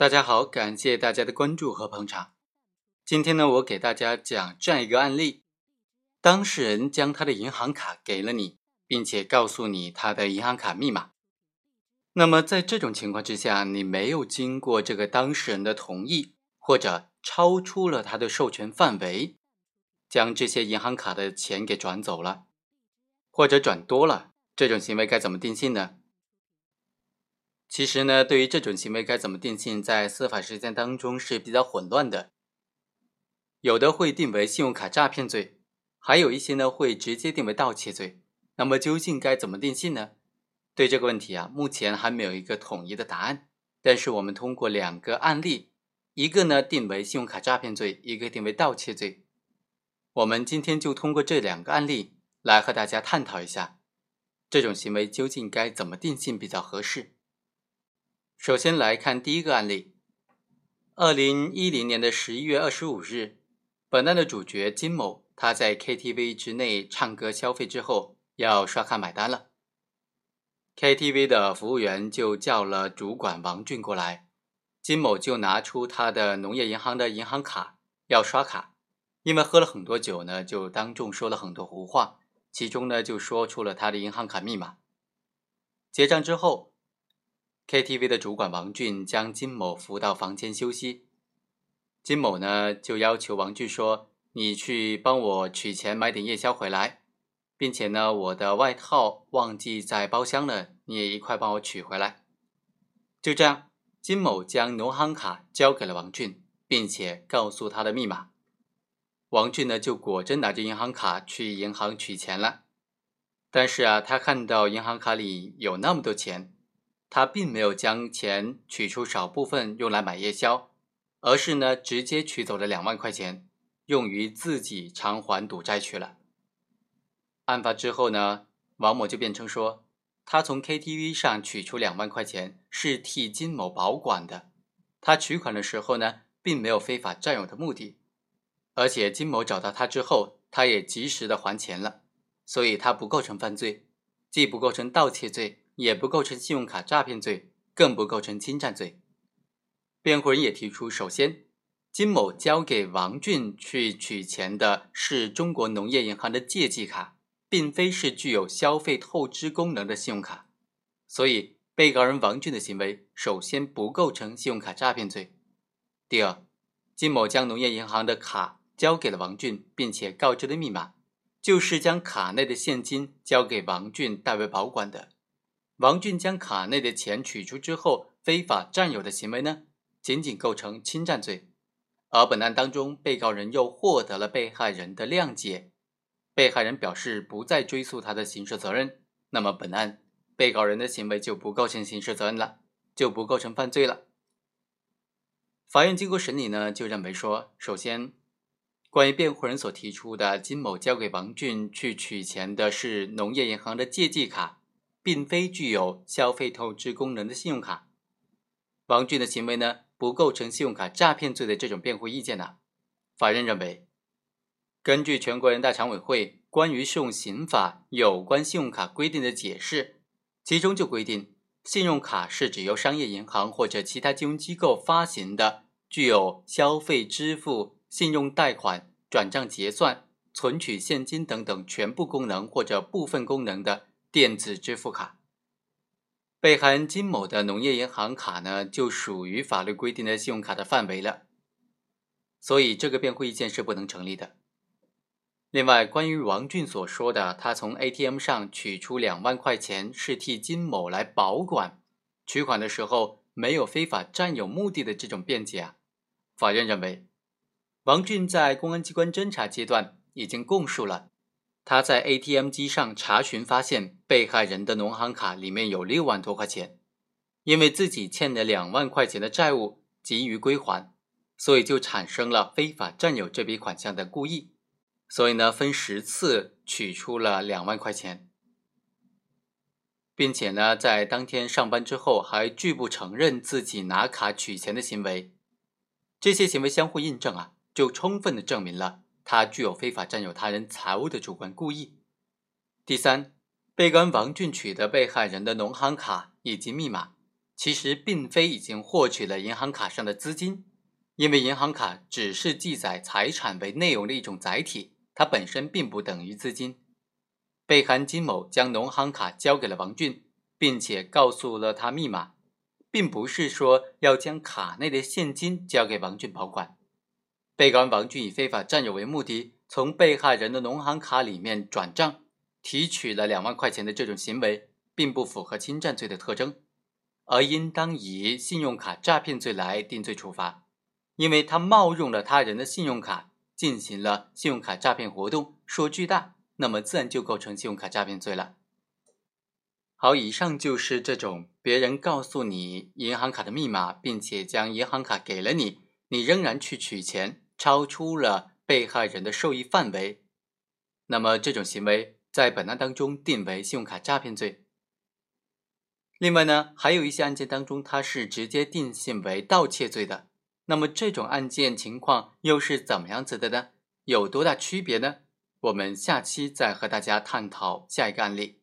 大家好，感谢大家的关注和捧场。今天呢，我给大家讲这样一个案例：当事人将他的银行卡给了你，并且告诉你他的银行卡密码。那么在这种情况之下，你没有经过这个当事人的同意，或者超出了他的授权范围，将这些银行卡的钱给转走了，或者转多了，这种行为该怎么定性呢？其实呢，对于这种行为该怎么定性，在司法实践当中是比较混乱的。有的会定为信用卡诈骗罪，还有一些呢会直接定为盗窃罪。那么究竟该怎么定性呢？对这个问题啊，目前还没有一个统一的答案。但是我们通过两个案例，一个呢定为信用卡诈骗罪，一个定为盗窃罪。我们今天就通过这两个案例来和大家探讨一下，这种行为究竟该怎么定性比较合适。首先来看第一个案例。二零一零年的十一月二十五日，本案的主角金某，他在 KTV 之内唱歌消费之后，要刷卡买单了。KTV 的服务员就叫了主管王俊过来，金某就拿出他的农业银行的银行卡要刷卡，因为喝了很多酒呢，就当众说了很多胡话，其中呢就说出了他的银行卡密码。结账之后。KTV 的主管王俊将金某扶到房间休息，金某呢就要求王俊说：“你去帮我取钱买点夜宵回来，并且呢我的外套忘记在包厢了，你也一块帮我取回来。”就这样，金某将农行卡交给了王俊，并且告诉他的密码。王俊呢就果真拿着银行卡去银行取钱了，但是啊，他看到银行卡里有那么多钱。他并没有将钱取出少部分用来买夜宵，而是呢直接取走了两万块钱，用于自己偿还赌债去了。案发之后呢，王某就辩称说，他从 KTV 上取出两万块钱是替金某保管的，他取款的时候呢，并没有非法占有的目的，而且金某找到他之后，他也及时的还钱了，所以他不构成犯罪，既不构成盗窃罪。也不构成信用卡诈骗罪，更不构成侵占罪。辩护人也提出，首先，金某交给王俊去取钱的是中国农业银行的借记卡，并非是具有消费透支功能的信用卡，所以被告人王俊的行为首先不构成信用卡诈骗罪。第二，金某将农业银行的卡交给了王俊，并且告知的密码就是将卡内的现金交给王俊代为保管的。王俊将卡内的钱取出之后，非法占有的行为呢，仅仅构成侵占罪。而本案当中，被告人又获得了被害人的谅解，被害人表示不再追诉他的刑事责任，那么本案被告人的行为就不构成刑事责任了，就不构成犯罪了。法院经过审理呢，就认为说，首先，关于辩护人所提出的金某交给王俊去取钱的是农业银行的借记卡。并非具有消费透支功能的信用卡，王俊的行为呢不构成信用卡诈骗罪的这种辩护意见呢？法院认为，根据全国人大常委会关于适用刑法有关信用卡规定的解释，其中就规定，信用卡是指由商业银行或者其他金融机构发行的，具有消费支付、信用贷款、转账结算、存取现金等等全部功能或者部分功能的。电子支付卡，被害人金某的农业银行卡呢，就属于法律规定的信用卡的范围了，所以这个辩护意见是不能成立的。另外，关于王俊所说的他从 ATM 上取出两万块钱是替金某来保管，取款的时候没有非法占有目的的这种辩解啊，法院认为，王俊在公安机关侦查阶段已经供述了。他在 ATM 机上查询，发现被害人的农行卡里面有六万多块钱，因为自己欠了两万块钱的债务急于归还，所以就产生了非法占有这笔款项的故意，所以呢分十次取出了两万块钱，并且呢在当天上班之后还拒不承认自己拿卡取钱的行为，这些行为相互印证啊，就充分的证明了。他具有非法占有他人财物的主观故意。第三，被告人王俊取得被害人的农行卡以及密码，其实并非已经获取了银行卡上的资金，因为银行卡只是记载财产为内容的一种载体，它本身并不等于资金。被害人金某将农行卡交给了王俊，并且告诉了他密码，并不是说要将卡内的现金交给王俊保管。被告人王俊以非法占有为目的，从被害人的农行卡里面转账。提取了两万块钱的这种行为，并不符合侵占罪的特征，而应当以信用卡诈骗罪来定罪处罚，因为他冒用了他人的信用卡进行了信用卡诈骗活动，数额巨大，那么自然就构成信用卡诈骗罪了。好，以上就是这种别人告诉你银行卡的密码，并且将银行卡给了你，你仍然去取钱，超出了被害人的受益范围，那么这种行为。在本案当中定为信用卡诈骗罪。另外呢，还有一些案件当中，它是直接定性为盗窃罪的。那么这种案件情况又是怎么样子的呢？有多大区别呢？我们下期再和大家探讨下一个案例。